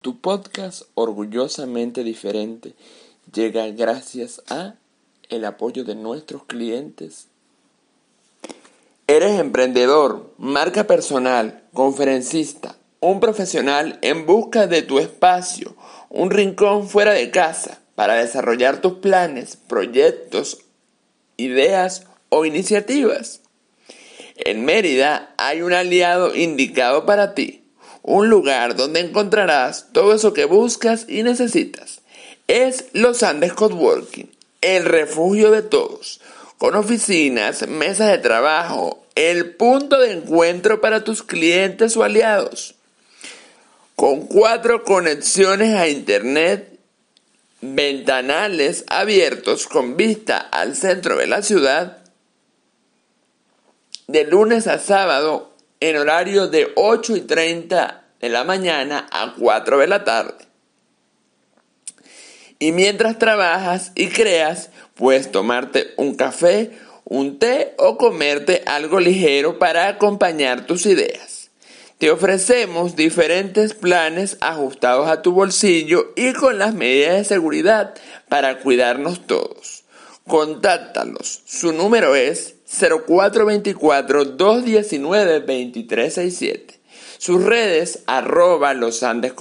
Tu podcast orgullosamente diferente llega gracias a el apoyo de nuestros clientes. Eres emprendedor, marca personal, conferencista, un profesional en busca de tu espacio, un rincón fuera de casa para desarrollar tus planes, proyectos, ideas o iniciativas. En Mérida hay un aliado indicado para ti un lugar donde encontrarás todo eso que buscas y necesitas. Es Los Andes Coworking, el refugio de todos, con oficinas, mesas de trabajo, el punto de encuentro para tus clientes o aliados. Con cuatro conexiones a Internet, ventanales abiertos con vista al centro de la ciudad, de lunes a sábado en horario de 8 y 30 de la mañana a 4 de la tarde. Y mientras trabajas y creas, puedes tomarte un café, un té o comerte algo ligero para acompañar tus ideas. Te ofrecemos diferentes planes ajustados a tu bolsillo y con las medidas de seguridad para cuidarnos todos. Contáctalos. Su número es 0424-219-2367. Sus redes arroba los Andes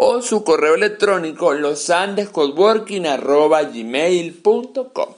o su correo electrónico losandescoworking arroba gmail.com.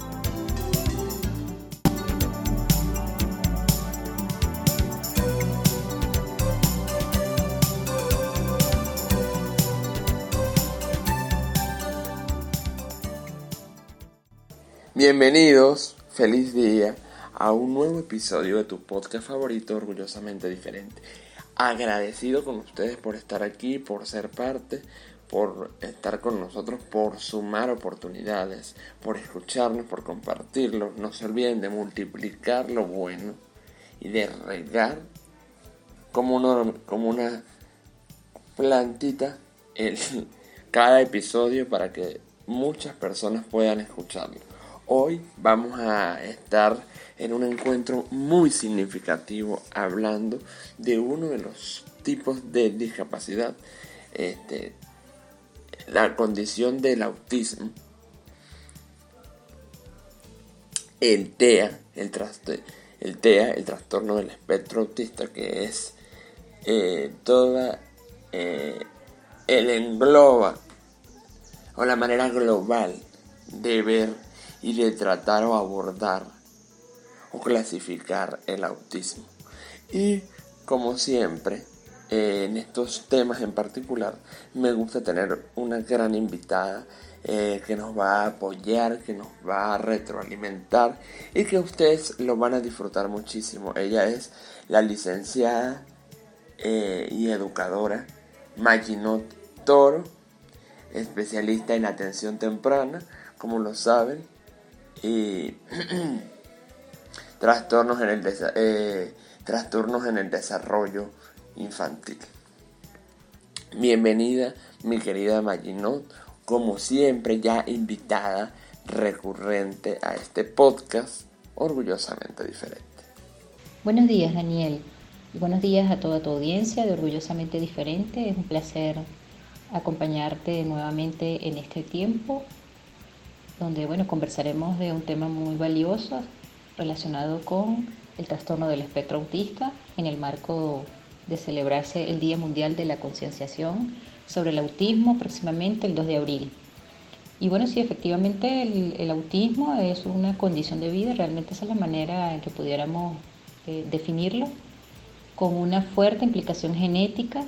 Bienvenidos, feliz día a un nuevo episodio de tu podcast favorito, Orgullosamente Diferente. Agradecido con ustedes por estar aquí, por ser parte, por estar con nosotros, por sumar oportunidades, por escucharnos, por compartirlo. No se olviden de multiplicar lo bueno y de regar como, como una plantita en cada episodio para que muchas personas puedan escucharlo. Hoy vamos a estar en un encuentro muy significativo hablando de uno de los tipos de discapacidad, este, la condición del autismo, el TEA, el, el TEA, el trastorno del espectro autista, que es eh, toda eh, el engloba o la manera global de ver y de tratar o abordar o clasificar el autismo. Y como siempre, en estos temas en particular, me gusta tener una gran invitada eh, que nos va a apoyar, que nos va a retroalimentar y que ustedes lo van a disfrutar muchísimo. Ella es la licenciada eh, y educadora Maginot Toro, especialista en atención temprana, como lo saben, y trastornos en el eh, trastornos en el desarrollo infantil. Bienvenida, mi querida Maginot, como siempre ya invitada recurrente a este podcast orgullosamente diferente. Buenos días, Daniel. Buenos días a toda tu audiencia de Orgullosamente Diferente. Es un placer acompañarte nuevamente en este tiempo donde bueno, conversaremos de un tema muy valioso relacionado con el trastorno del espectro autista en el marco de celebrarse el Día Mundial de la Concienciación sobre el Autismo próximamente el 2 de abril. Y bueno, sí, efectivamente el, autismo es una condición de vida, realmente esa es la manera en que pudiéramos eh, definirlo, con una fuerte implicación genética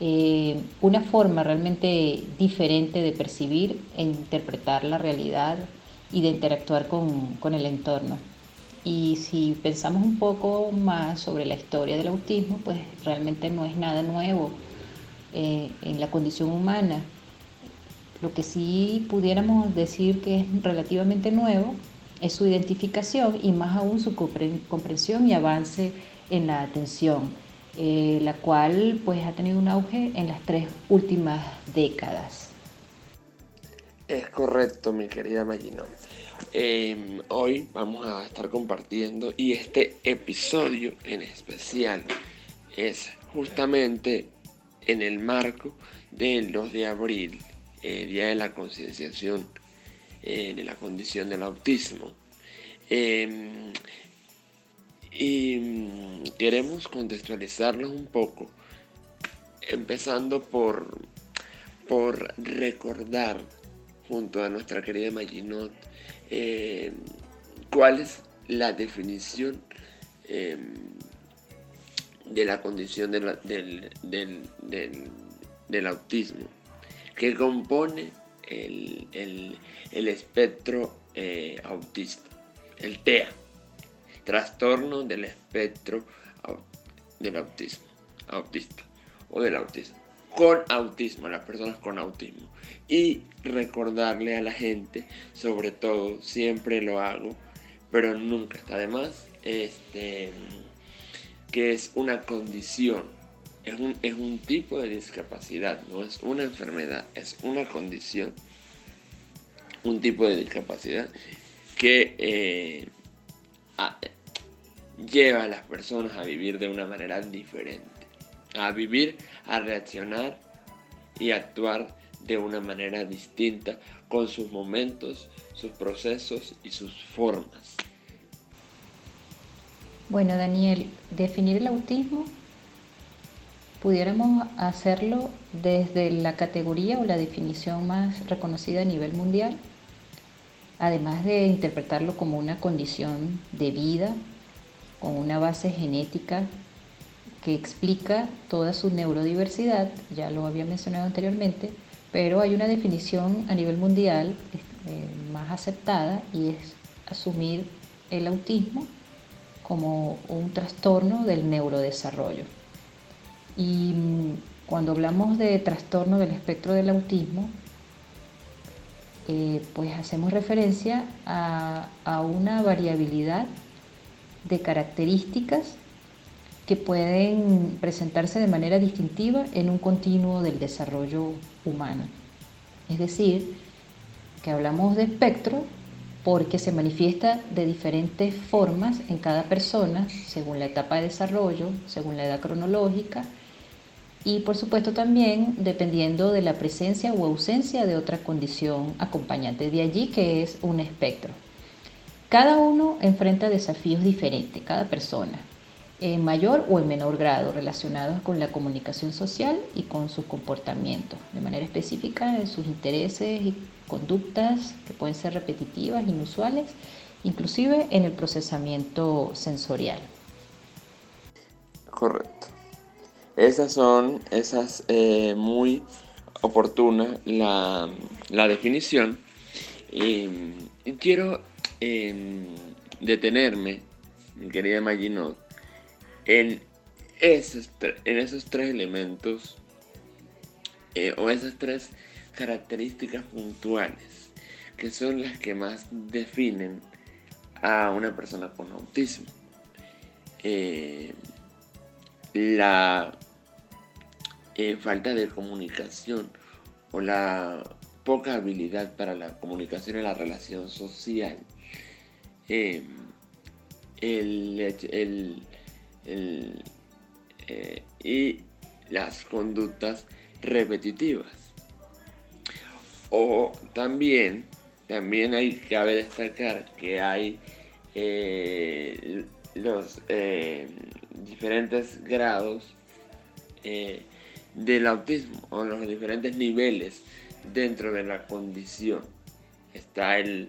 eh, una forma realmente diferente de percibir e interpretar la realidad y de interactuar con, el entorno. Y si pensamos un poco más sobre la historia del autismo, pues realmente no es nada nuevo eh, en la condición humana. Lo que sí pudiéramos decir que es relativamente nuevo es su identificación y más aún su comprensión y avance en la atención, eh, la cual pues ha tenido un auge en las tres últimas décadas. Es correcto, mi querida Magino. Em, hoy vamos a estar compartiendo y este episodio en especial es justamente en el marco del 2 de abril, eh, Día de la Concienciación eh, de la Condición del Autismo. Y mm, queremos contextualizarlos un poco, empezando por, por recordar junto a nuestra querida Maginot em, cuál es la definición em, de la condición del, del, autismo, que compone el, espectro eh, autista, el TEA, trastorno del espectro del autismo, autista o del autismo, con autismo, las personas con autismo. Y recordarle a la gente, sobre todo, siempre lo hago, pero nunca está de más, este que es una condición, es un, es un tipo de discapacidad, no es una enfermedad, es una condición, un tipo de discapacidad que eh, lleva a las personas a vivir de una manera diferente, a vivir, a reaccionar y actuar de una manera distinta con sus momentos, sus procesos y sus formas. Bueno, Daniel, definir el autismo pudiéramos hacerlo desde la categoría o la definición más reconocida a nivel mundial, además de interpretarlo como una condición de vida, con una base genética que explica toda su neurodiversidad, ya lo había mencionado anteriormente, pero hay una definición a nivel mundial eh, más aceptada y es asumir el autismo como un trastorno del neurodesarrollo. Y mm, cuando hablamos de trastorno del espectro del autismo, eh, pues hacemos referencia a, a, una variabilidad de características que pueden presentarse de manera distintiva en un continuo del desarrollo humano. Es decir, que hablamos de espectro porque se manifiesta de diferentes formas en cada persona, según la etapa de desarrollo, según la edad cronológica y por supuesto también dependiendo de la presencia o ausencia de otra condición acompañante. De allí que es un espectro. Cada uno enfrenta desafíos diferentes, cada persona, en mayor o en menor grado, relacionados con la comunicación social y con sus comportamientos, de manera específica en sus intereses y conductas que pueden ser repetitivas, inusuales, inclusive en el procesamiento sensorial. Correcto. Esas son, esas eh, muy oportuna la, definición. Y, quiero em, detenerme, mi querida Maginot, en esos, en esos tres elementos eh, o esas tres características puntuales que son las que más definen a una persona con autismo. Eh, la eh, falta de comunicación o la poca habilidad para la comunicación y la relación social. Eh, y las conductas repetitivas. O también, también hay, cabe destacar que hay eh, los eh, diferentes grados eh, del autismo o los diferentes niveles dentro de la condición. Está el,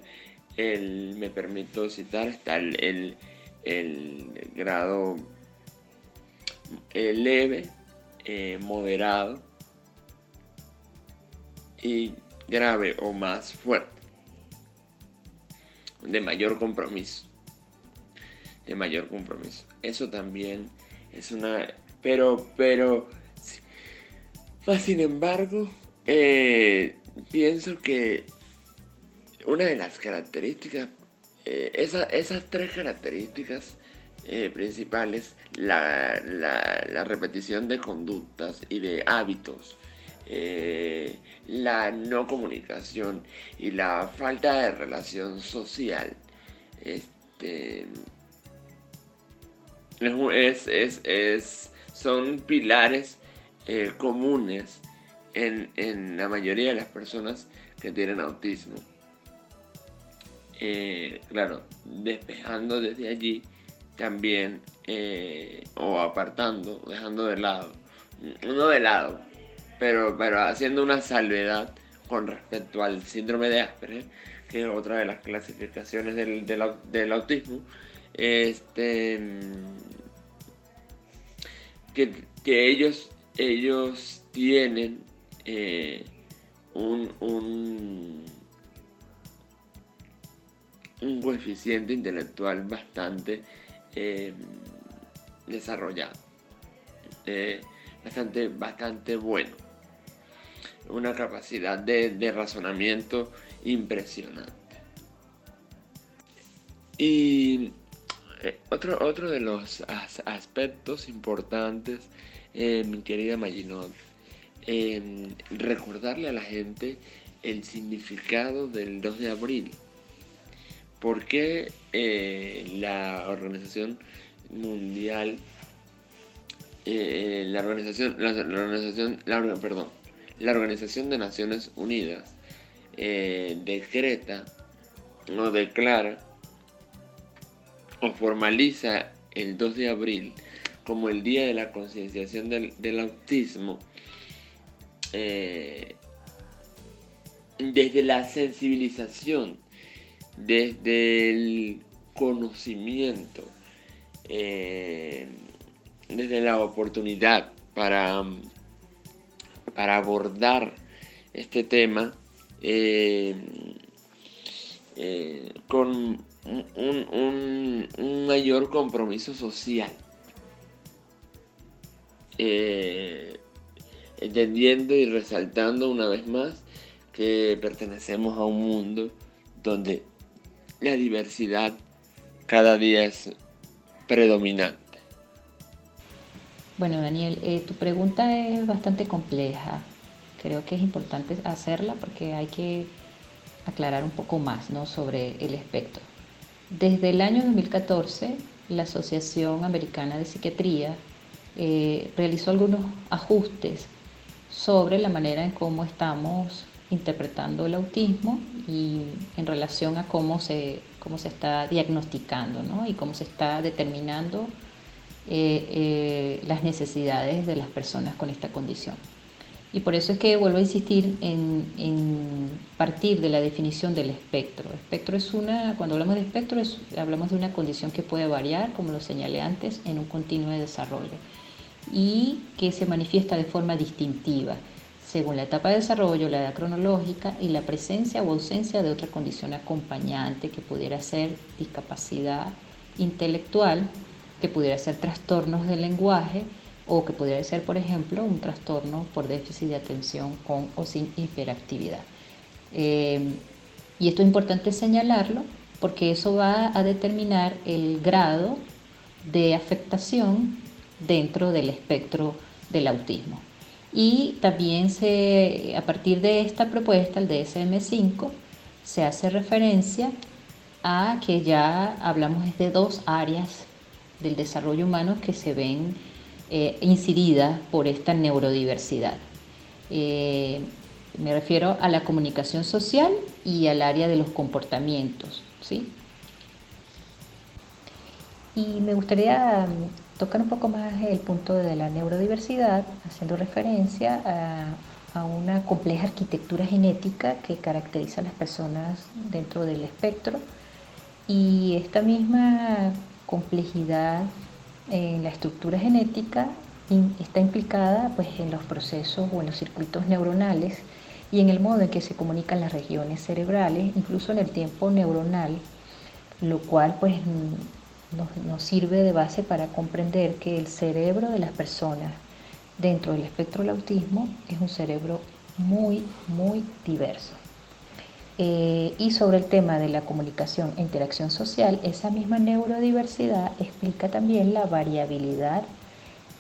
el me permito citar, está el, el, grado leve, moderado y grave o más fuerte, de mayor compromiso. de mayor compromiso. Eso también es una... Pero, pero... Sin embargo, eh, pienso que una de las características, eh, esas tres características eh, principales, la, la, repetición de conductas y de hábitos, la no comunicación y la falta de relación social, este, es, es, son pilares eh, comunes en, la mayoría de las personas que tienen autismo. Eh, claro, despejando desde allí también eh, o apartando, dejando de lado, no de lado, pero, pero haciendo una salvedad con respecto al síndrome de Asperger, que es otra de las clasificaciones del, del autismo, este, que, ellos, ellos tienen eh, un, un, coeficiente intelectual bastante eh, desarrollado, eh, bastante, bastante bueno, una capacidad de razonamiento impresionante. Y eh, otro, otro de los aspectos importantes, mi querida Maginot, recordarle a la gente el significado del 2 de abril. Porque eh, la Organización Mundial, la organización, la, organización, perdón, la Organización de Naciones Unidas decreta o declara o formaliza el 2 de abril como el Día de la Concienciación del, Autismo, eh, desde la sensibilización, desde el conocimiento, eh, desde la oportunidad para, para abordar este tema eh, con un, mayor compromiso social. Eh, entendiendo y resaltando una vez más que pertenecemos a un mundo donde la diversidad cada día es predominante. Bueno, Daniel, eh, tu pregunta es bastante compleja. Creo que es importante hacerla porque hay que aclarar un poco más ¿no? sobre el espectro. Desde el año 2014, la Asociación Americana de Psiquiatría eh, realizó algunos ajustes sobre la manera en cómo estamos interpretando el autismo y en relación a cómo se, cómo se está diagnosticando y cómo se está determinando eh, eh, las necesidades de las personas con esta condición. Y por eso es que vuelvo a insistir en, partir de la definición del espectro. espectro es una, cuando hablamos de espectro, hablamos de una condición que puede variar, como lo señalé antes, en un continuo de desarrollo y que se manifiesta de forma distintiva según la etapa de desarrollo, la edad cronológica y la presencia o ausencia de otra condición acompañante que pudiera ser discapacidad intelectual, que pudiera ser trastornos del lenguaje, o que podría ser, por ejemplo, un trastorno por déficit de atención con o sin hiperactividad. Eh, y esto es importante señalarlo porque eso va a determinar el grado de afectación dentro del espectro del autismo. Y también se, a partir de esta propuesta, el DSM5, se hace referencia a que ya hablamos de dos áreas del desarrollo humano que se ven eh, incidida por esta neurodiversidad. Eh, me refiero a la comunicación social y al área de los comportamientos. ¿sí? Y me gustaría tocar un poco más el punto de la neurodiversidad, haciendo referencia a, a una compleja arquitectura genética que caracteriza a las personas dentro del espectro. Y esta misma complejidad en la estructura genética está implicada pues, en los procesos o en los circuitos neuronales y en el modo en que se comunican las regiones cerebrales, incluso en el tiempo neuronal, lo cual pues nos, sirve de base para comprender que el cerebro de las personas dentro del espectro del autismo es un cerebro muy, muy diverso. Eh, y sobre el tema de la comunicación e interacción social, esa misma neurodiversidad explica también la variabilidad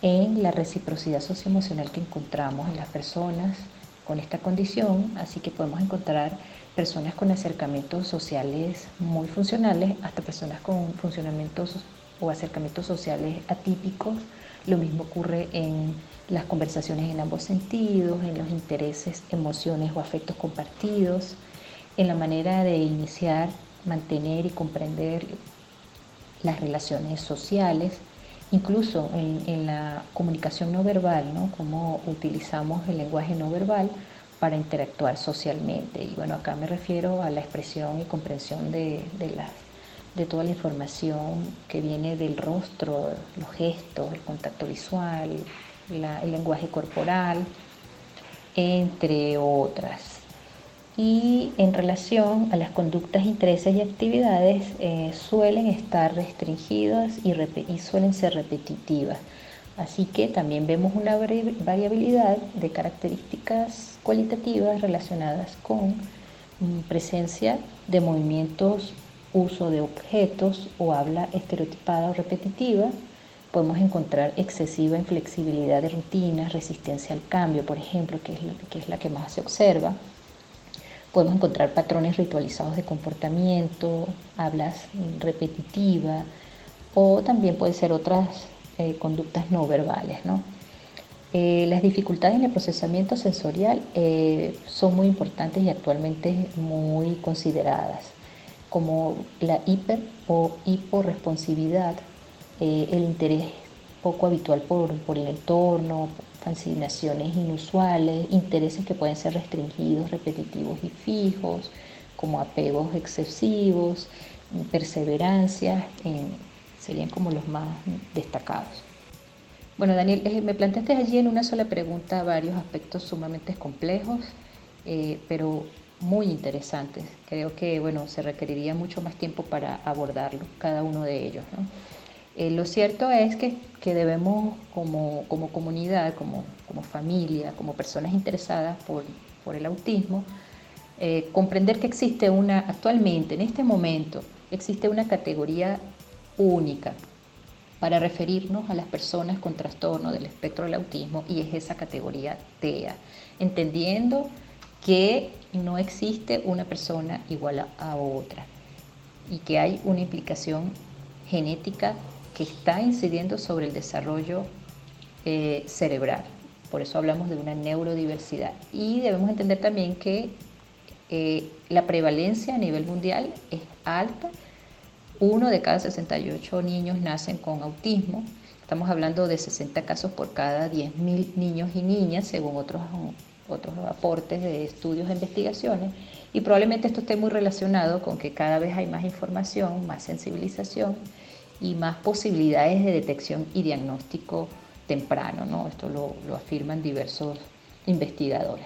en la reciprocidad socioemocional que encontramos en las personas con esta condición, así que podemos encontrar personas con acercamientos sociales muy funcionales hasta personas con funcionamientos o acercamientos sociales atípicos. Lo mismo ocurre en las conversaciones en ambos sentidos, en los intereses, emociones o afectos compartidos en la manera de iniciar, mantener y comprender las relaciones sociales, incluso en, la comunicación no verbal, ¿no? cómo utilizamos el lenguaje no verbal para interactuar socialmente. Y bueno, acá me refiero a la expresión y comprensión de, de toda la información que viene del rostro, los gestos, el contacto visual, el lenguaje corporal, entre otras y en relación a las conductas, intereses y actividades eh, suelen estar restringidas y, suelen ser repetitivas. Así que también vemos una variabilidad de características cualitativas relacionadas con mm, presencia de movimientos, uso de objetos o habla estereotipada o repetitiva. Podemos encontrar excesiva inflexibilidad de rutinas, resistencia al cambio, por ejemplo, que es la que más se observa Podemos encontrar patrones ritualizados de comportamiento, hablas repetitivas o también pueden ser otras eh, conductas no verbales. Eh, las dificultades en el procesamiento sensorial eh, son muy importantes y actualmente muy consideradas, como la hiper o hiporresponsividad, el interés poco habitual por, el entorno, fascinaciones inusuales, intereses que pueden ser restringidos, repetitivos y fijos, como apegos excesivos, perseverancia, serían como los más destacados. Bueno, Daniel, eh, me planteaste allí en una sola pregunta varios aspectos sumamente complejos, eh, pero muy interesantes. Creo que bueno, se requeriría mucho más tiempo para abordarlo, cada uno de ellos. Eh, lo cierto es que, debemos como, comunidad, como, familia, como personas interesadas por, el autismo, comprender que existe una, actualmente, en este momento, existe una categoría única para referirnos a las personas con trastorno del espectro del autismo y es esa categoría TEA, entendiendo que no existe una persona igual a otra y que hay una implicación genética que está incidiendo sobre el desarrollo eh, cerebral. Por eso hablamos de una neurodiversidad. Y debemos entender también que eh, la prevalencia a nivel mundial es alta. Uno de cada 68 niños nacen con autismo. Estamos hablando de 60 casos por cada 10.000 niños y niñas, según otros, otros aportes de estudios e investigaciones. Y probablemente esto esté muy relacionado con que cada vez hay más información, más sensibilización y más posibilidades de detección y diagnóstico temprano, ¿no? Esto lo, afirman diversos investigadores.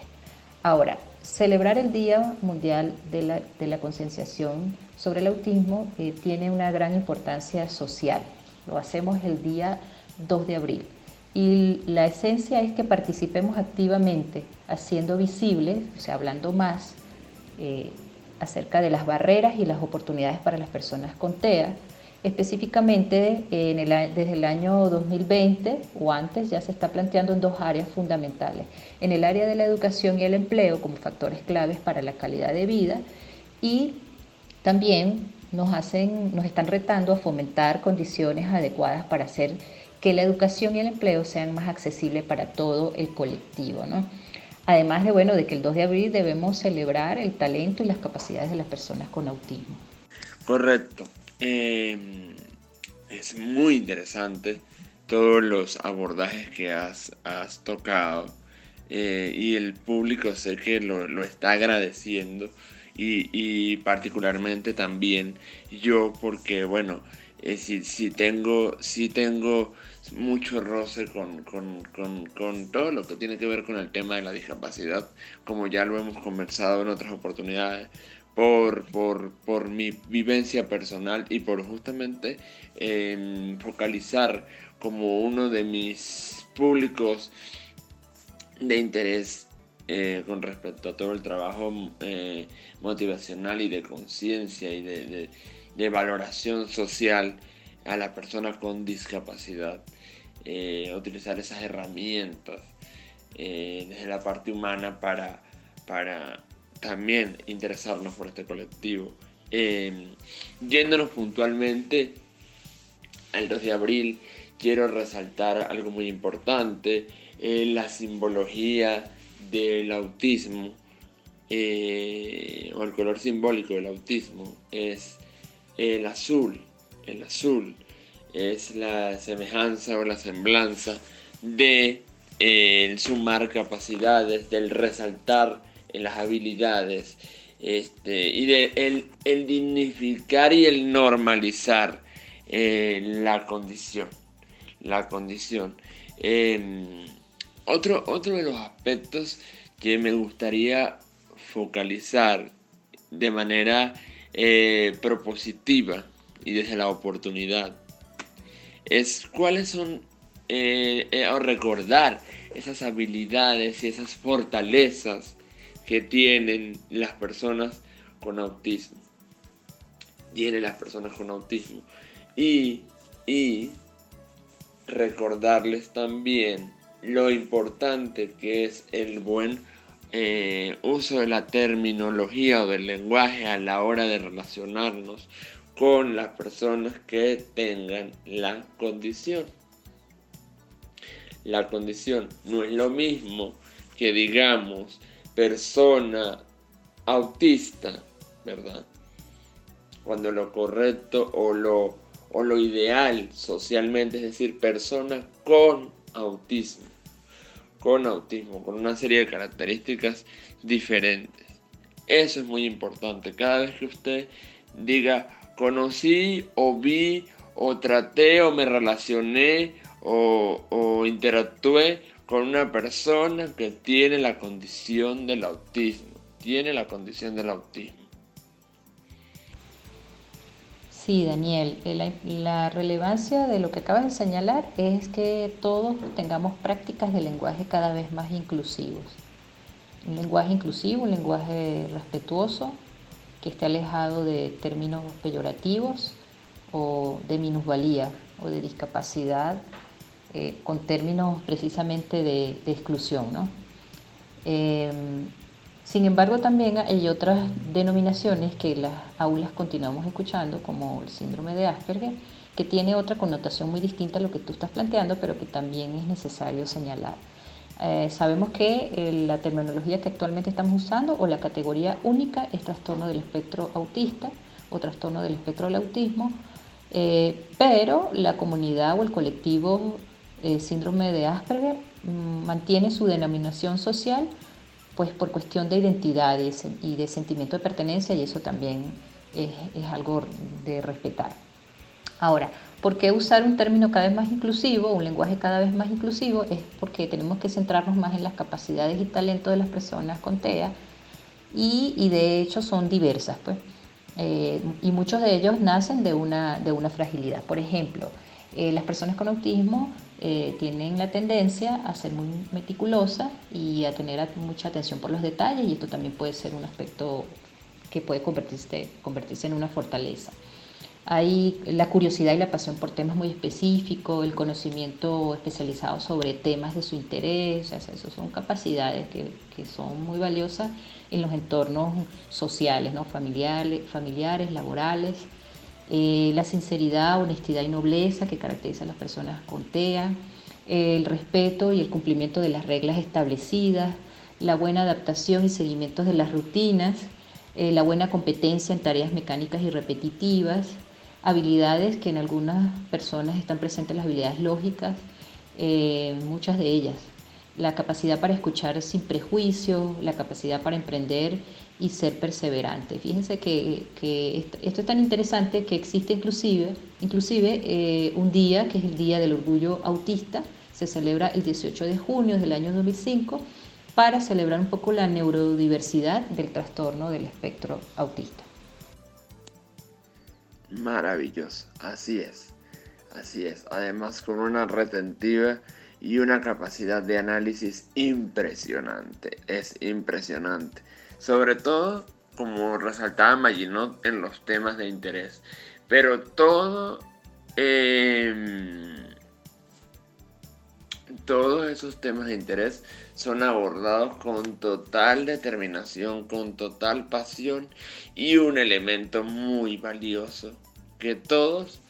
Ahora, celebrar el Día Mundial de la, de Concienciación sobre el Autismo eh, tiene una gran importancia social. Lo hacemos el día 2 de abril. Y la esencia es que participemos activamente, haciendo visible, o sea, hablando más eh, acerca de las barreras y las oportunidades para las personas con TEA, Específicamente, desde el año 2020 o antes ya se está planteando en dos áreas fundamentales. En el área de la educación y el empleo como factores claves para la calidad de vida y también nos, hacen, nos están retando a fomentar condiciones adecuadas para hacer que la educación y el empleo sean más accesibles para todo el colectivo. Además de, bueno, de que el 2 de abril debemos celebrar el talento y las capacidades de las personas con autismo. Correcto. Em, es muy interesante todos los abordajes que has, tocado eh, y el público sé que lo, está agradeciendo y, particularmente también yo porque bueno, eh, si, tengo, si tengo mucho roce con, con, todo lo que tiene que ver con el tema de la discapacidad, como ya lo hemos conversado en otras oportunidades, por, por, mi vivencia personal y por justamente focalizar como uno de mis públicos de interés eh, con respecto a todo el trabajo eh, motivacional y de conciencia y de, valoración social a la persona con discapacidad. Eh, utilizar esas herramientas desde la parte humana para, para también interesarnos por este colectivo. Em, yéndonos puntualmente al 2 de abril, quiero resaltar algo muy importante, eh, la simbología del autismo, eh, o el color simbólico del autismo, es el azul, el azul es la semejanza o la semblanza de eh, sumar capacidades, del resaltar en las habilidades este, y de el, dignificar y el normalizar eh, la condición. La condición. Em, otro, otro de los aspectos que me gustaría focalizar de manera eh, propositiva y desde la oportunidad es cuáles son eh, o recordar esas habilidades y esas fortalezas que tienen las personas con autismo. Tienen las personas con autismo. Y, y recordarles también lo importante que es el buen eh, uso de la terminología o del lenguaje a la hora de relacionarnos con las personas que tengan la condición. La condición no es lo mismo que digamos persona autista, ¿verdad? Cuando lo correcto o lo, o lo ideal socialmente es decir, persona con autismo, con autismo, con una serie de características diferentes. Eso es muy importante. Cada vez que usted diga, conocí o vi o traté o me relacioné o, o interactué con una persona que tiene la condición del autismo. Tiene la condición del autismo. Sí, Daniel, eh, la, relevancia de lo que acabas de señalar es que todos tengamos prácticas de lenguaje cada vez más inclusivos. Un lenguaje inclusivo, un lenguaje respetuoso, que esté alejado de términos peyorativos o de minusvalía o de discapacidad eh, con términos precisamente de, exclusión. ¿no? Eh, sin embargo, también hay otras denominaciones que las aulas continuamos escuchando, como el síndrome de Asperger, que tiene otra connotación muy distinta a lo que tú estás planteando, pero que también es necesario señalar. Eh, sabemos que la terminología que actualmente estamos usando o la categoría única es trastorno del espectro autista o trastorno del espectro del autismo, pero la comunidad o el colectivo eh, síndrome de Asperger mm, mantiene su denominación social pues por cuestión de identidad y de sentimiento de pertenencia y eso también es, algo de respetar. Ahora, ¿por qué usar un término cada vez más inclusivo, un lenguaje cada vez más inclusivo? Es porque tenemos que centrarnos más en las capacidades y talentos de las personas con TEA y, de hecho son diversas, pues. Eh, y muchos de ellos nacen de una, de una fragilidad. Por ejemplo, eh, las personas con autismo eh, tienen la tendencia a ser muy meticulosa y a tener mucha atención por los detalles y esto también puede ser un aspecto que puede convertirse, convertirse en una fortaleza. Hay la curiosidad y la pasión por temas muy específicos, el conocimiento especializado sobre temas de su interés, o son capacidades que, que, son muy valiosas en los entornos sociales, ¿no? familiares, familiares laborales. Eh, la sinceridad, honestidad y nobleza que caracteriza a las personas con TEA, el respeto y el cumplimiento de las reglas establecidas, la buena adaptación y seguimiento de las rutinas, eh, la buena competencia en tareas mecánicas y repetitivas, habilidades que en algunas personas están presentes las habilidades lógicas, eh, muchas de ellas, la capacidad para escuchar sin prejuicio, la capacidad para emprender y ser perseverante. Fíjense que, esto es tan interesante que existe inclusive, inclusive eh, un día que es el Día del Orgullo Autista, se celebra el 18 de junio del año 2005 para celebrar un poco la neurodiversidad del trastorno del espectro autista. Maravilloso, así es, así es. Además con una retentiva y una capacidad de análisis impresionante, es impresionante. Sobre todo, como resaltaba Maginot en los temas de interés, pero todo... Em, todos esos temas de interés son abordados con total determinación, con total pasión y un elemento muy valioso que todos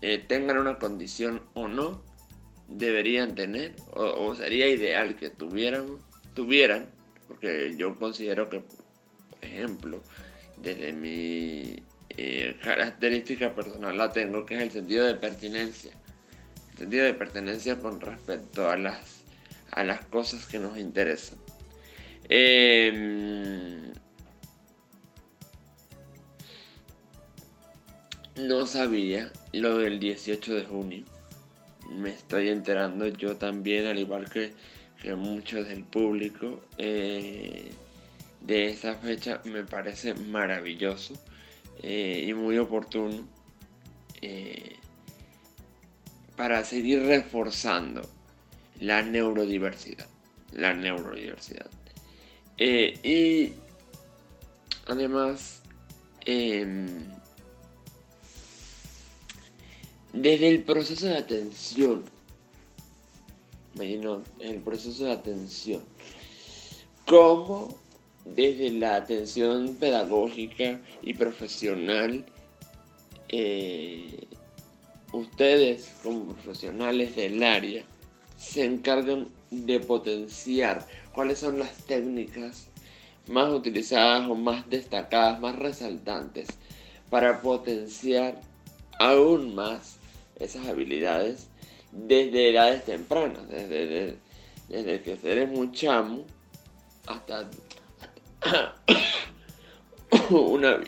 eh, tengan una condición o no deberían tener o, sería ideal que tuvieran, tuvieran, porque yo considero que, por ejemplo, desde mi eh, característica personal la tengo, que es el sentido de pertenencia. El sentido de pertenencia con respecto a las, a las cosas que nos interesan. Em, no sabía lo del 18 de junio me estoy enterando yo también, al igual que, muchos del público, eh, de esa fecha me parece maravilloso eh, y muy oportuno eh, para seguir reforzando la neurodiversidad. La neurodiversidad. y además, em, desde el proceso de atención, imagino, el proceso de atención, como desde la atención pedagógica y profesional, eh, ustedes como profesionales del área se encargan de potenciar cuáles son las técnicas más utilizadas o más destacadas, más resaltantes para potenciar aún más esas habilidades desde edades tempranas, desde, desde, que eres un chamo hasta, una,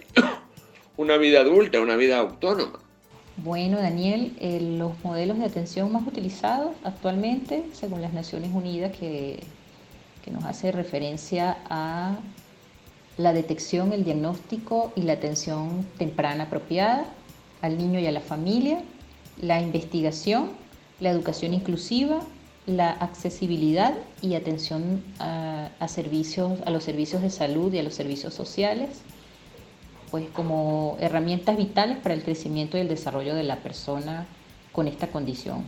una vida adulta, una vida autónoma. Bueno, Daniel, eh, los modelos de atención más utilizados actualmente, según las Naciones Unidas, que, que nos hace referencia a la detección, el diagnóstico y la atención temprana apropiada al niño y a la familia, la investigación, la educación inclusiva, la accesibilidad y atención a, servicios, a los servicios de salud y a los servicios sociales, pues como herramientas vitales para el crecimiento y el desarrollo de la persona con esta condición.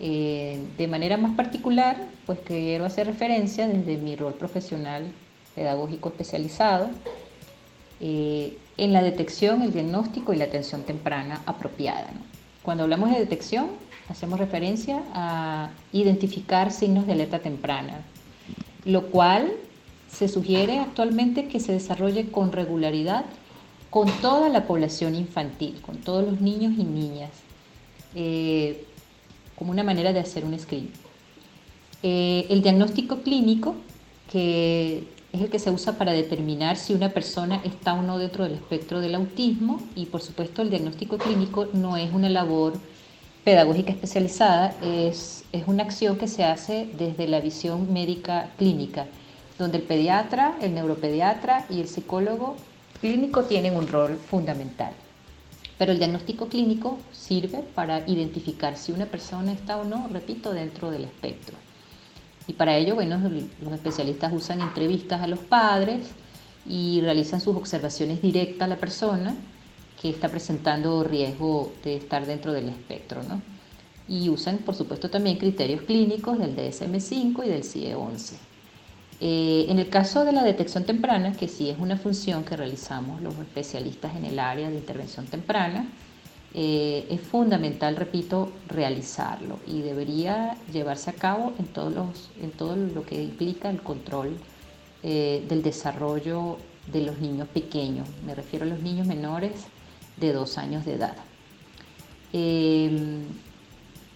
Eh, de manera más particular, pues quiero hacer referencia desde mi rol profesional pedagógico especializado eh, en la detección, el diagnóstico y la atención temprana apropiada. Cuando hablamos de detección, hacemos referencia a identificar signos de alerta temprana, lo cual se sugiere actualmente que se desarrolle con regularidad con toda la población infantil, con todos los niños y niñas, eh, como una manera de hacer un screen. Eh, el diagnóstico clínico, que es el que se usa para determinar si una persona está o no dentro del espectro del autismo y por supuesto el diagnóstico clínico no es una labor pedagógica especializada, es, es una acción que se hace desde la visión médica clínica, donde el pediatra, el neuropediatra y el psicólogo clínico tienen un rol fundamental. Pero el diagnóstico clínico sirve para identificar si una persona está o no, repito, dentro del espectro. Y para ello, bueno, los especialistas usan entrevistas a los padres y realizan sus observaciones directas a la persona que está presentando riesgo de estar dentro del espectro, ¿no? Y usan, por supuesto, también criterios clínicos del DSM-5 y del CIE-11. Eh, en el caso de la detección temprana, que sí es una función que realizamos los especialistas en el área de intervención temprana, eh, es fundamental, repito, realizarlo y debería llevarse a cabo en, todos los, en todo lo que implica el control eh, del desarrollo de los niños pequeños. Me refiero a los niños menores de dos años de edad. Em,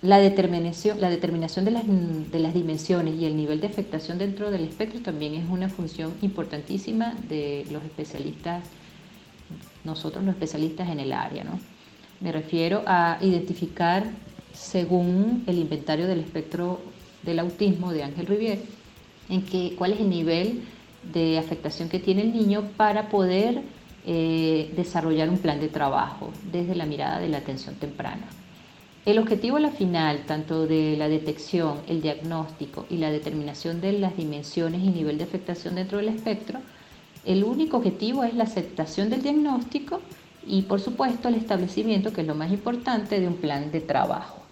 la determinación, la determinación de, las, de las dimensiones y el nivel de afectación dentro del espectro también es una función importantísima de los especialistas, nosotros los especialistas en el área. ¿no? Me refiero a identificar, según el inventario del espectro del autismo de Ángel Rivier, en qué, cuál es el nivel de afectación que tiene el niño para poder eh, desarrollar un plan de trabajo desde la mirada de la atención temprana. El objetivo a la final, tanto de la detección, el diagnóstico y la determinación de las dimensiones y nivel de afectación dentro del espectro, el único objetivo es la aceptación del diagnóstico y por supuesto el establecimiento, que es lo más importante, de un plan de trabajo.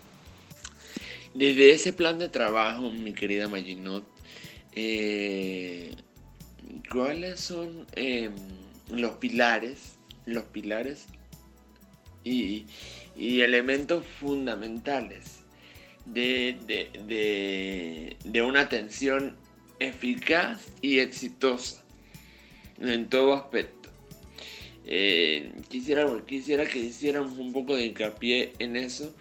Desde ese plan de trabajo, mi querida Maginot, eh, ¿cuáles son em, los pilares, los pilares y, elementos fundamentales de, de, una atención eficaz y exitosa en todo aspecto? Eh, quisiera, quisiera que hiciéramos un poco de hincapié en eso,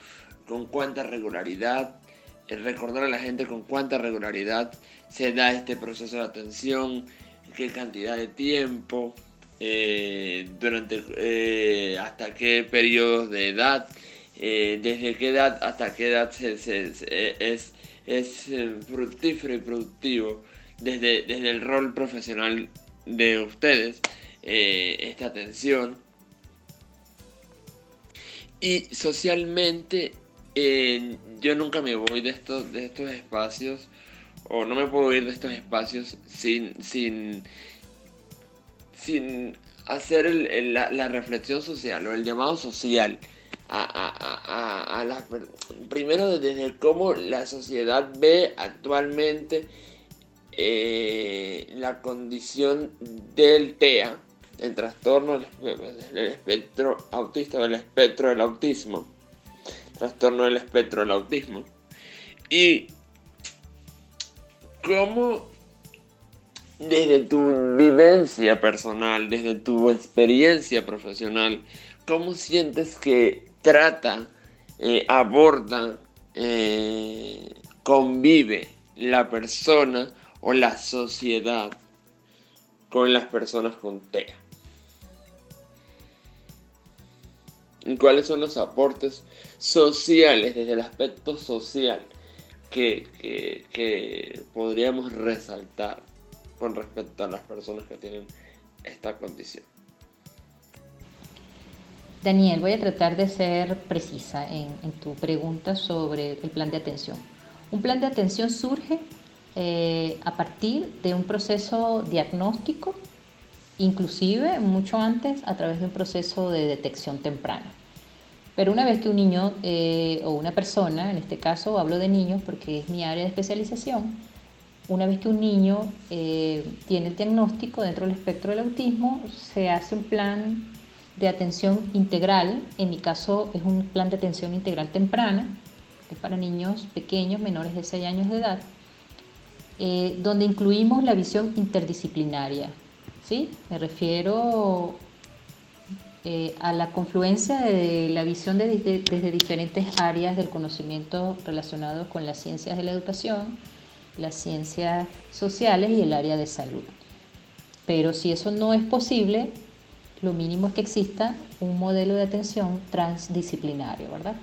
con cuánta regularidad, recordar a la gente con cuánta regularidad se da este proceso de atención, qué cantidad de tiempo, eh, durante eh, hasta qué periodos de edad, eh, desde qué edad hasta qué edad es, es fructífero y productivo desde, desde el rol profesional de ustedes esta atención. Y socialmente yo nunca me voy de estos, de estos espacios, o no me puedo ir de estos espacios sin, sin, sin hacer la, reflexión social o el llamado social. A, a, primero desde cómo la sociedad ve actualmente eh, la condición del TEA, el trastorno del espectro autista o el espectro del autismo trastorno del espectro del autismo. Y cómo desde tu vivencia personal, desde tu experiencia profesional, cómo sientes que trata, eh, aborda, eh, convive la persona o la sociedad con las personas con TEA. cuáles son los aportes sociales, desde el aspecto social, que, podríamos resaltar con respecto a las personas que tienen esta condición. Daniel, voy a tratar de ser precisa en, tu pregunta sobre el plan de atención. Un plan de atención surge eh, a partir de un proceso diagnóstico inclusive mucho antes a través de un proceso de detección temprana. Pero una vez que un niño eh, o una persona, en este caso hablo de niños porque es mi área de especialización, una vez que un niño eh, tiene el diagnóstico dentro del espectro del autismo, se hace un plan de atención integral, en mi caso es un plan de atención integral temprana, que es para niños pequeños, menores de 6 años de edad, eh, donde incluimos la visión interdisciplinaria, ¿sí? Me refiero eh, a la confluencia de la visión desde diferentes áreas del conocimiento relacionados con las ciencias de la educación, las ciencias sociales y el área de salud. Pero si eso no es posible, lo mínimo es que exista un modelo de atención transdisciplinario, ¿verdad?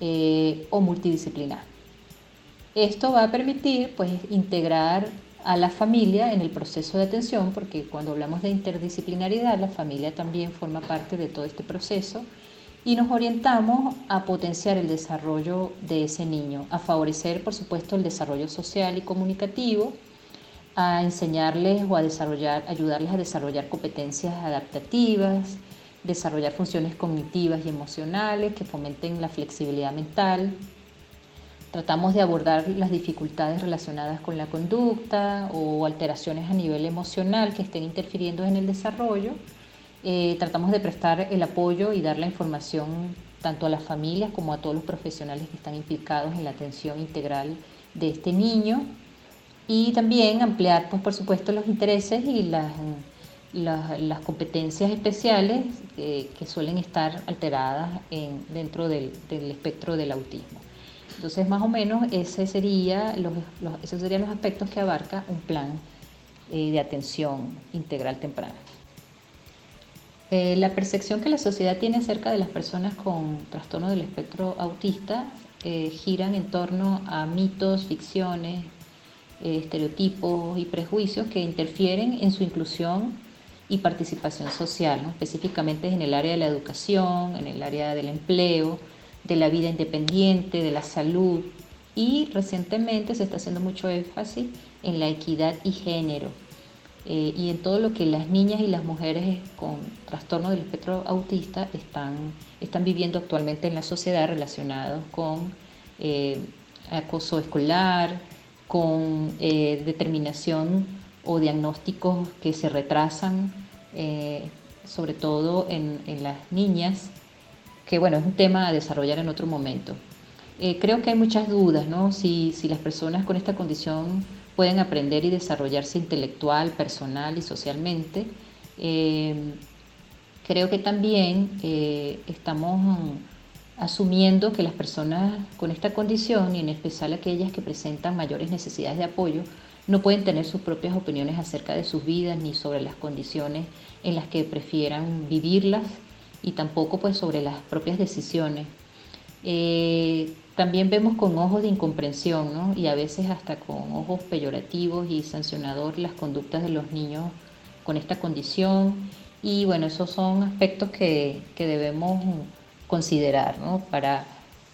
Eh, o multidisciplinar. Esto va a permitir pues, integrar a la familia en el proceso de atención, porque cuando hablamos de interdisciplinaridad, la familia también forma parte de todo este proceso y nos orientamos a potenciar el desarrollo de ese niño, a favorecer, por supuesto, el desarrollo social y comunicativo, a enseñarles o a desarrollar, ayudarles a desarrollar competencias adaptativas, desarrollar funciones cognitivas y emocionales que fomenten la flexibilidad mental, Tratamos de abordar las dificultades relacionadas con la conducta o alteraciones a nivel emocional que estén interfiriendo en el desarrollo. Eh, tratamos de prestar el apoyo y dar la información tanto a las familias como a todos los profesionales que están implicados en la atención integral de este niño y también ampliar, pues, por supuesto, los intereses y las, las, competencias especiales que suelen estar alteradas en, dentro del espectro del autismo. Entonces, más o menos, ese sería los, esos serían los aspectos que abarca un plan eh, de atención integral temprana. Eh, la percepción que la sociedad tiene acerca de las personas con trastorno del espectro autista eh, giran en torno a mitos, ficciones, eh, estereotipos y prejuicios que interfieren en su inclusión y participación social, específicamente en el área de la educación, en el área del empleo, de la vida independiente, de la salud. Y recientemente se está haciendo mucho énfasis en la equidad y género eh, y en todo lo que las niñas y las mujeres con trastorno del espectro autista están, están viviendo actualmente en la sociedad relacionados con eh, acoso escolar, con eh, determinación o diagnósticos que se retrasan, sobre todo en, en las niñas, que bueno, es un tema a desarrollar en otro momento. creo que hay muchas dudas, ¿no? Si, si las personas con esta condición pueden aprender y desarrollarse intelectual, personal y socialmente. Eh, creo que también eh, estamos asumiendo que las personas con esta condición, y en especial aquellas que presentan mayores necesidades de apoyo, no pueden tener sus propias opiniones acerca de sus vidas ni sobre las condiciones en las que prefieran vivirlas y tampoco pues sobre las propias decisiones. Eh, también vemos con ojos de incomprensión ¿no? y a veces hasta con ojos peyorativos y sancionador las conductas de los niños con esta condición. Y bueno, esos son aspectos que, que debemos considerar ¿no? para,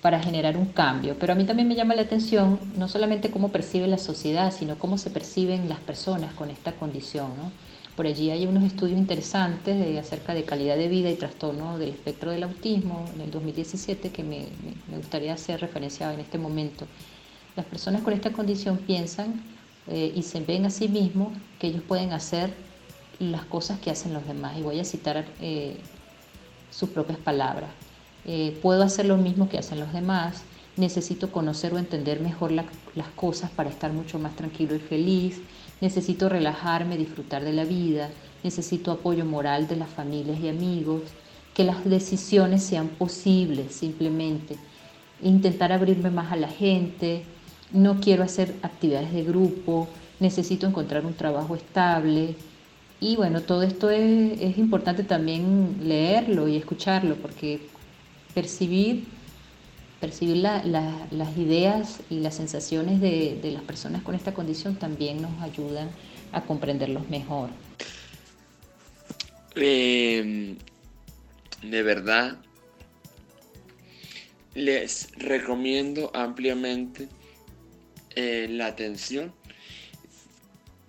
para generar un cambio. Pero a mí también me llama la atención no solamente cómo percibe la sociedad, sino cómo se perciben las personas con esta condición. ¿no? Por allí hay unos estudios interesantes acerca de calidad de vida y trastorno del espectro del autismo en el 2017 que me, gustaría hacer referencia en este momento. Las personas con esta condición piensan eh, y se ven a sí mismos que ellos pueden hacer las cosas que hacen los demás. Y voy a citar eh, sus propias palabras. Eh, puedo hacer lo mismo que hacen los demás, necesito conocer o entender mejor las cosas para estar mucho más tranquilo y feliz, necesito relajarme, disfrutar de la vida, necesito apoyo moral de las familias y amigos, que las decisiones sean posibles simplemente, intentar abrirme más a la gente, no quiero hacer actividades de grupo, necesito encontrar un trabajo estable. Y bueno, todo esto es, es importante también leerlo y escucharlo, porque percibir percibir las ideas y las sensaciones de, las personas con esta condición también nos ayudan a comprenderlos mejor. Em, de verdad, les recomiendo ampliamente eh, la atención.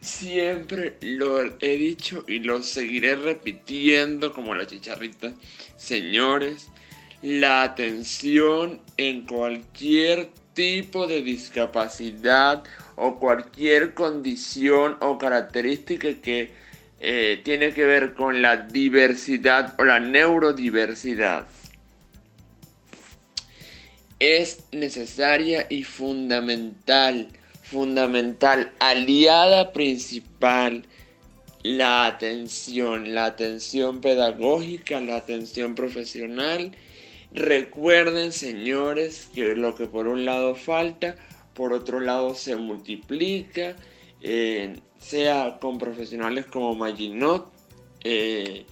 Siempre lo he dicho y lo seguiré repitiendo como la chicharrita. Señores, la atención en cualquier tipo de discapacidad o cualquier condición o característica que eh, tiene que ver con la diversidad o la neurodiversidad. Es necesaria y fundamental, fundamental, aliada principal, la atención, la atención pedagógica, la atención profesional Recuerden, señores, que lo que por un lado falta, por otro lado se multiplica, eh, sea con profesionales como Maginot, eh,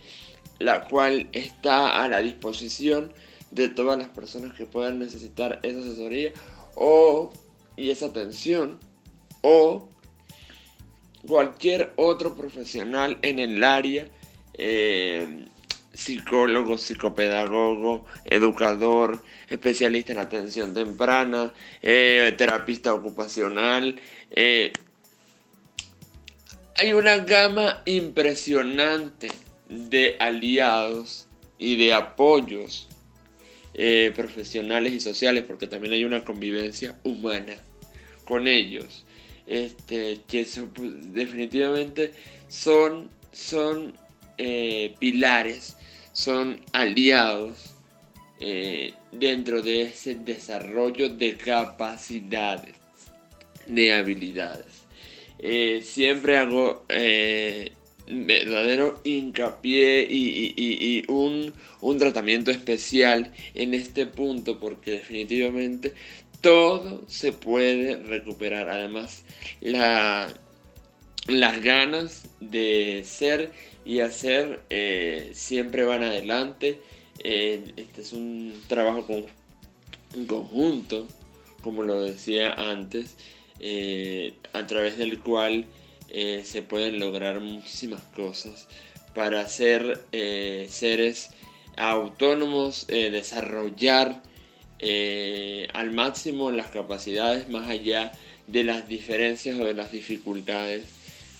la cual está a la disposición de todas las personas que puedan necesitar esa asesoría o y esa atención o cualquier otro profesional en el área eh, psicólogo, psicopedagogo, educador, especialista en atención temprana, eh, terapista ocupacional. Eh, hay una gama impresionante de aliados y de apoyos eh, profesionales y sociales, porque también hay una convivencia humana con ellos, este, que definitivamente son, son pilares son aliados eh, dentro de ese desarrollo de capacidades, de habilidades. Eh, siempre hago eh, verdadero hincapié y, un, tratamiento especial en este punto porque definitivamente todo se puede recuperar. Además, la, las ganas de ser y hacer eh, siempre van adelante. Eh, este es un trabajo con, conjunto, como lo decía antes. eh, a través del cual se pueden lograr muchísimas cosas para ser seres autónomos, desarrollar al máximo las capacidades más allá de las diferencias o de las dificultades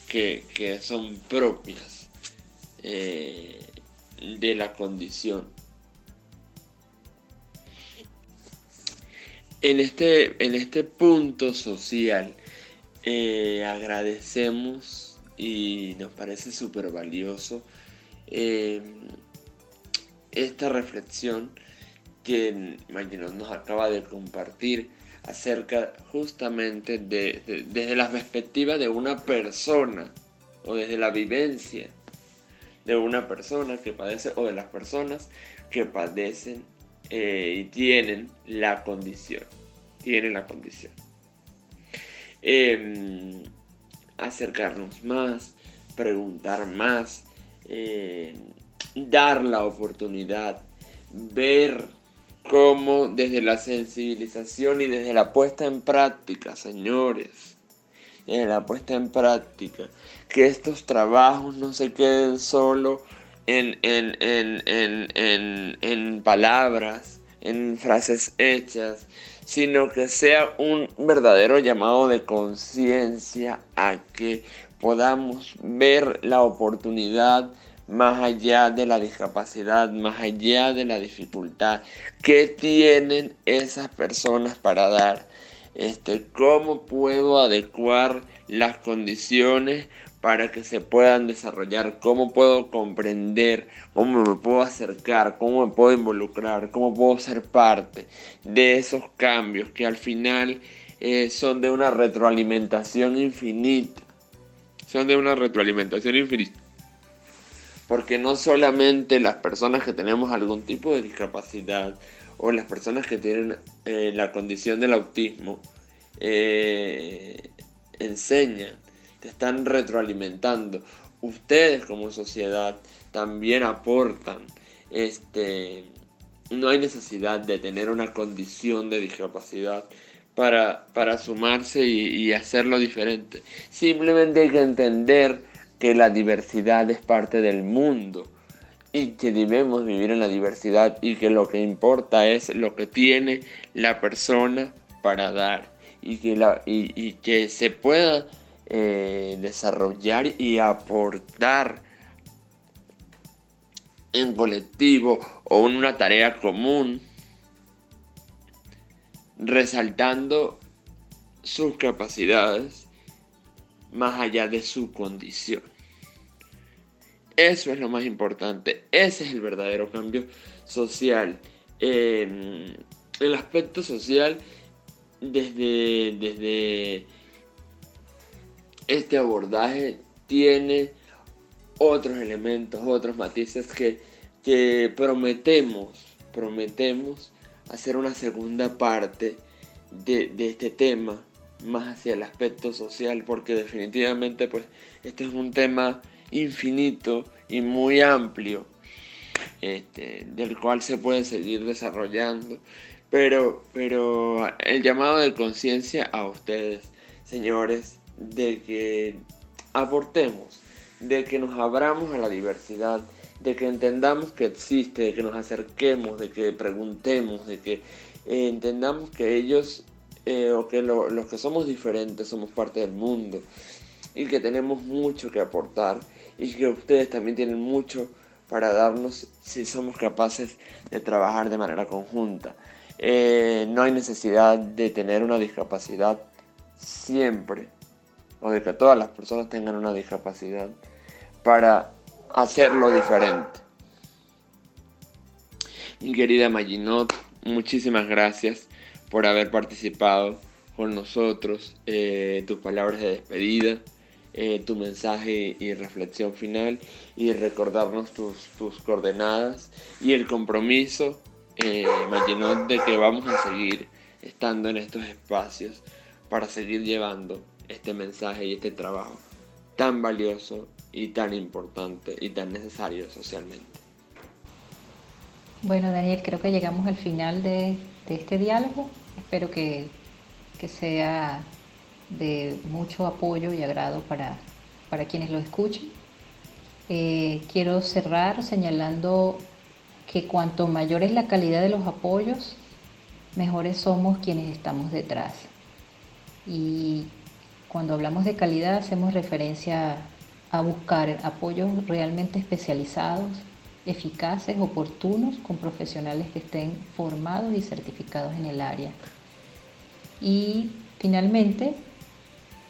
que son propias de la condición. En este, en este punto social eh, agradecemos y nos parece súper valioso eh, esta reflexión que Maginot nos acaba de compartir acerca justamente de, desde la perspectiva de una persona o desde la vivencia de una persona que padece o de las personas que padecen eh, y tienen la condición. Tienen la condición. Em, acercarnos más, preguntar más, em, dar la oportunidad, ver cómo desde la sensibilización y desde la puesta en práctica, señores, desde la puesta en práctica, que estos trabajos no se queden solo en, en, palabras, en frases hechas, sino que sea un verdadero llamado de conciencia a que podamos ver la oportunidad más allá de la discapacidad, más allá de la dificultad que tienen esas personas para dar. Este, cómo puedo adecuar las condiciones para que se puedan desarrollar, cómo puedo comprender, cómo me puedo acercar, cómo me puedo involucrar, cómo puedo ser parte de esos cambios que al final eh, son de una retroalimentación infinita. Son de una retroalimentación infinita. Porque no solamente las personas que tenemos algún tipo de discapacidad o las personas que tienen eh, la condición del autismo eh, enseñan te están retroalimentando. Ustedes como sociedad también aportan. Este, no hay necesidad de tener una condición de discapacidad para, para sumarse y, y hacerlo diferente. Simplemente hay que entender que la diversidad es parte del mundo y que debemos vivir en la diversidad y que lo que importa es lo que tiene la persona para dar y que, se pueda eh, desarrollar y aportar en colectivo o en una tarea común, resaltando sus capacidades más allá de su condición. Eso es lo más importante, ese es el verdadero cambio social. el aspecto social desde, desde este abordaje tiene otros elementos, otros matices que, que prometemos, prometemos hacer una segunda parte de, este tema más hacia el aspecto social porque definitivamente pues este es un tema infinito y muy amplio este, del cual se puede seguir desarrollando. Pero, pero el llamado de conciencia a ustedes señores de que aportemos, de que nos abramos a la diversidad, de que entendamos que existe, de que nos acerquemos, de que preguntemos, de que eh, entendamos que ellos eh, o que los que somos diferentes somos parte del mundo y que tenemos mucho que aportar y que ustedes también tienen mucho para darnos si somos capaces de trabajar de manera conjunta. Eh, no hay necesidad de tener una discapacidad siempre o de que todas las personas tengan una discapacidad para hacerlo diferente. Mi querida Maginot, muchísimas gracias por haber participado con nosotros, eh, tus palabras de despedida, eh, tu mensaje y reflexión final y recordarnos tus, tus coordenadas y el compromiso, eh, de que vamos a seguir estando en estos espacios para seguir llevando este mensaje y este trabajo tan valioso y tan importante y tan necesario socialmente. Bueno, Daniel, creo que llegamos al final de, este diálogo. Espero que, sea de mucho apoyo y agrado para, para quienes lo escuchen. Eh, quiero cerrar señalando que cuanto mayor es la calidad de los apoyos, mejores somos quienes estamos detrás. Y cuando hablamos de calidad hacemos referencia a buscar apoyos realmente especializados, eficaces, oportunos, con profesionales que estén formados y certificados en el área. Y finalmente,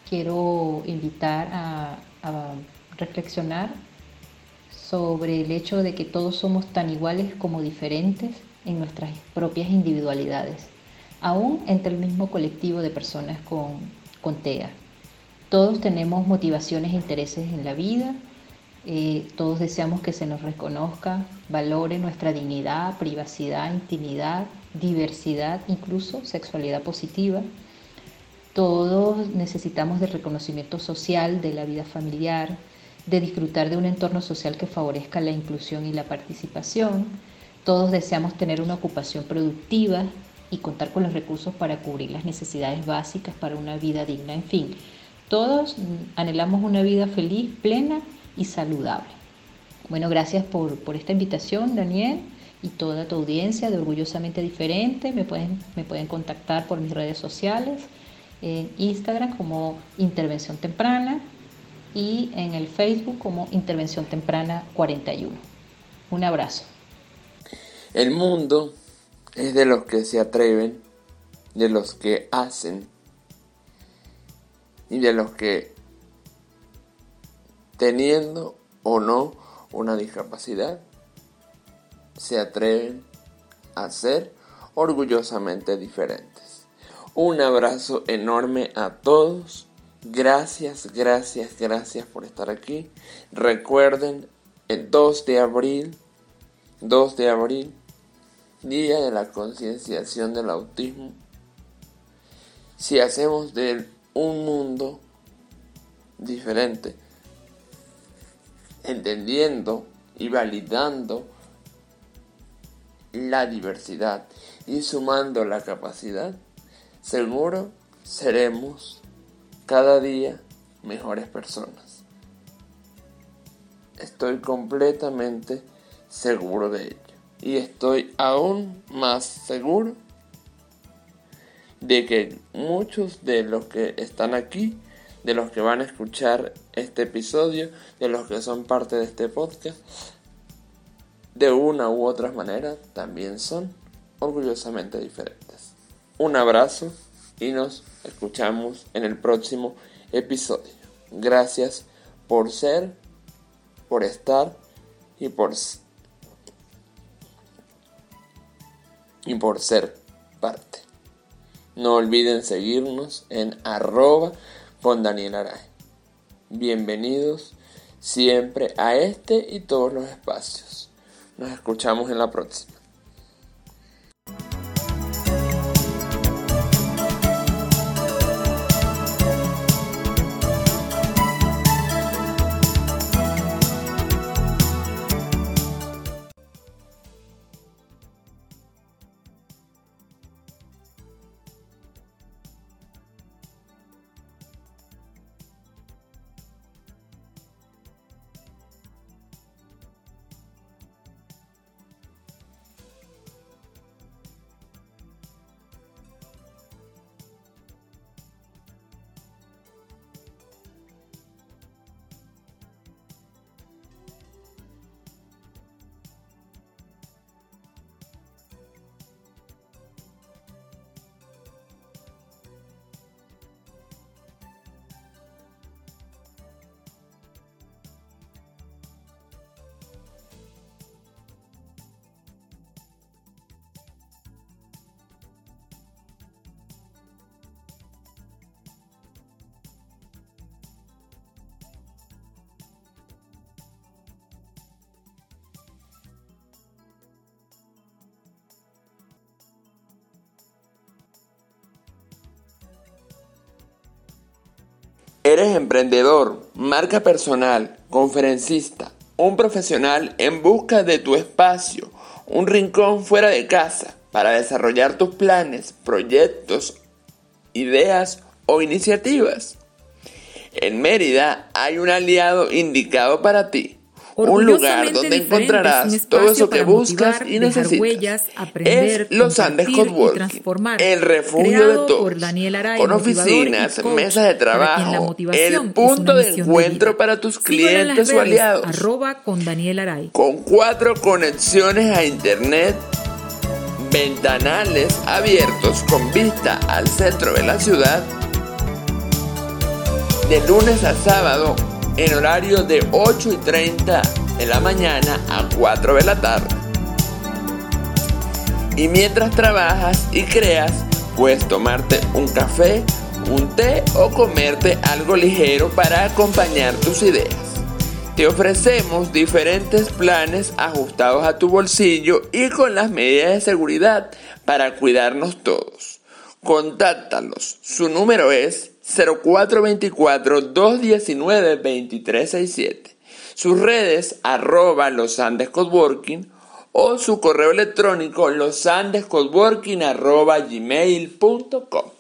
quiero invitar a, reflexionar sobre el hecho de que todos somos tan iguales como diferentes en nuestras propias individualidades, aún entre el mismo colectivo de personas con, con TEA. Todos tenemos motivaciones e intereses en la vida, eh, todos deseamos que se nos reconozca, valore nuestra dignidad, privacidad, intimidad, diversidad, incluso sexualidad positiva. Todos necesitamos del reconocimiento social, de la vida familiar, de disfrutar de un entorno social que favorezca la inclusión y la participación. Todos deseamos tener una ocupación productiva y contar con los recursos para cubrir las necesidades básicas para una vida digna. En fin, todos anhelamos una vida feliz, plena y saludable. Bueno, gracias por, esta invitación, Daniel, y toda tu audiencia de Orgullosamente Diferente. Me pueden, me pueden contactar por mis redes sociales, en Instagram como Intervención Temprana y en el Facebook como Intervención Temprana 41. Un abrazo. El mundo es de los que se atreven, de los que hacen y de los que teniendo o no una discapacidad, se atreven a ser orgullosamente diferentes. Un abrazo enorme a todos. Gracias, gracias, gracias por estar aquí. Recuerden, el 2 de abril, 2 de abril, Día de la Concienciación del Autismo. Si hacemos de un mundo diferente, entendiendo y validando la diversidad y sumando la capacidad, seguro seremos cada día mejores personas. Estoy completamente seguro de ello. Y estoy aún más seguro de que muchos de los que están aquí de los que van a escuchar este episodio, de los que son parte de este podcast, de una u otra manera también son orgullosamente diferentes. Un abrazo y nos escuchamos en el próximo episodio. Gracias por ser, por estar y por y por ser parte. No olviden seguirnos en arroba con Daniel. Bienvenidos siempre a este y todos los espacios. Nos escuchamos en la próxima. Eres emprendedor, marca personal, conferencista, un profesional en busca de tu espacio, un rincón fuera de casa para desarrollar tus planes, proyectos, ideas o iniciativas. En Mérida hay un aliado indicado para ti un lugar donde encontrarás todo eso que buscas y necesitas. Huellas, aprender, es Los Andes Coworking, el refugio de todos, con oficinas, mesas de trabajo, el punto de encuentro para tus clientes o aliados, con, Daniel Aray. con cuatro conexiones a internet, ventanales abiertos con vista al centro de la ciudad, de lunes a sábado en horario de 8 y 30 de la mañana a 4 de la tarde. Y mientras trabajas y creas, puedes tomarte un café, un té o comerte algo ligero para acompañar tus ideas. Te ofrecemos diferentes planes ajustados a tu bolsillo y con las medidas de seguridad para cuidarnos todos. Contáctalos. Su número es 0424-219-2367. Sus redes arroba los Andes Coworking o su correo electrónico losandescoworking arroba gmail.com.